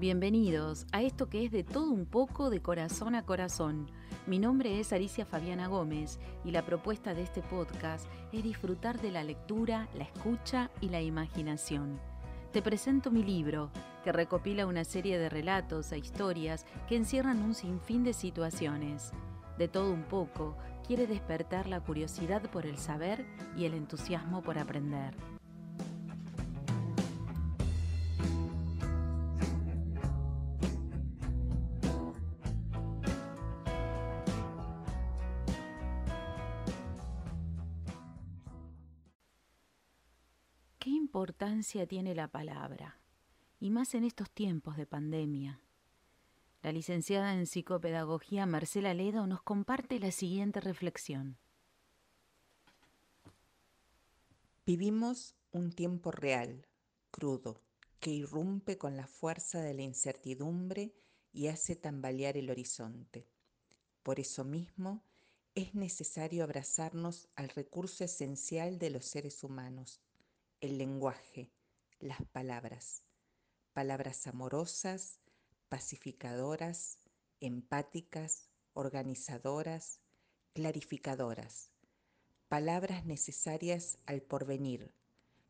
Bienvenidos a esto que es de todo un poco de corazón a corazón. Mi nombre es Alicia Fabiana Gómez y la propuesta de este podcast es disfrutar de la lectura, la escucha y la imaginación. Te presento mi libro, que recopila una serie de relatos e historias que encierran un sinfín de situaciones. De todo un poco, quiere despertar la curiosidad por el saber y el entusiasmo por aprender. ¿Qué importancia tiene la palabra? Y más en estos tiempos de pandemia. La licenciada en psicopedagogía Marcela Ledo nos comparte la siguiente reflexión. Vivimos un tiempo real, crudo, que irrumpe con la fuerza de la incertidumbre y hace tambalear el horizonte. Por eso mismo, es necesario abrazarnos al recurso esencial de los seres humanos, el lenguaje, las palabras. Palabras amorosas, pacificadoras, empáticas, organizadoras, clarificadoras. Palabras necesarias al porvenir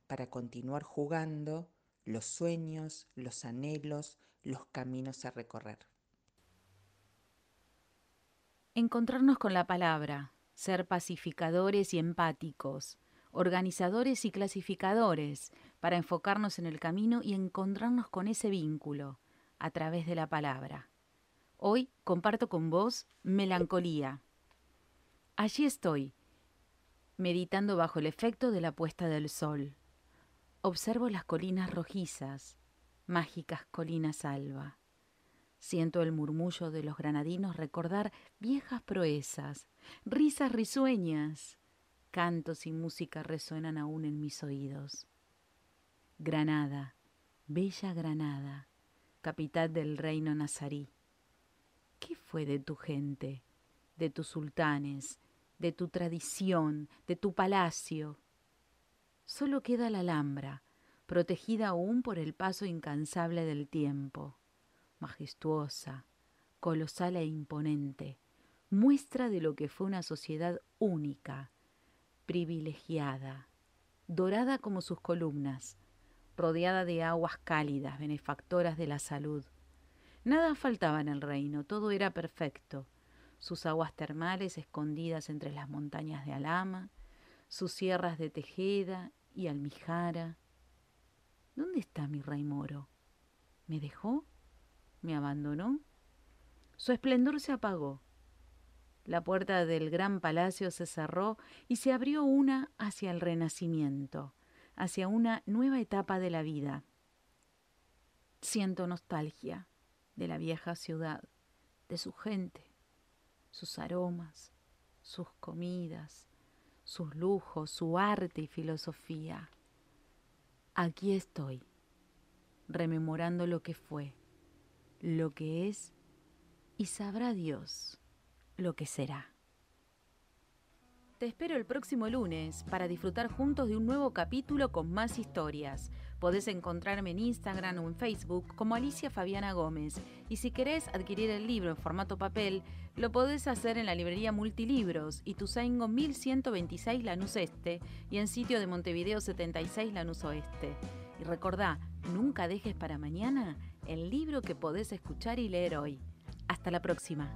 para continuar jugando los sueños, los anhelos, los caminos a recorrer. Encontrarnos con la palabra, ser pacificadores y empáticos, organizadores y clasificadores, para enfocarnos en el camino y encontrarnos con ese vínculo a través de la palabra. Hoy comparto con vos melancolía. Allí estoy, meditando bajo el efecto de la puesta del sol. Observo las colinas rojizas, mágicas colinas alba. Siento el murmullo de los granadinos recordar viejas proezas, risas risueñas, cantos y música resuenan aún en mis oídos. Granada, bella Granada, capital del reino nazarí. ¿Qué fue de tu gente, de tus sultanes, de tu tradición, de tu palacio? Solo queda la Alhambra, protegida aún por el paso incansable del tiempo, majestuosa, colosal e imponente, muestra de lo que fue una sociedad única, privilegiada, dorada como sus columnas, rodeada de aguas cálidas, benefactoras de la salud. Nada faltaba en el reino, todo era perfecto. Sus aguas termales escondidas entre las montañas de Alama, sus sierras de Tejeda y Almijara. ¿Dónde está mi rey moro? ¿Me dejó? ¿Me abandonó? Su esplendor se apagó la puerta del gran palacio se cerró y se abrió una hacia el renacimiento, hacia una nueva etapa de la vida. Siento nostalgia de la vieja ciudad, de su gente, sus aromas, sus comidas, sus lujos, su arte y filosofía. Aquí estoy, rememorando lo que fue, lo que es y sabrá Dios lo que será. Te espero el próximo lunes para disfrutar juntos de un nuevo capítulo con más historias. Podés encontrarme en Instagram o en Facebook como Alicia Fabiana Gómez. Y si querés adquirir el libro en formato papel, lo podés hacer en la librería Multilibros y Tuzaingo 1126 Lanús Este y en sitio de Montevideo 76 Lanús Oeste. Y recordá, nunca dejes para mañana el libro que podés escuchar y leer hoy. Hasta la próxima.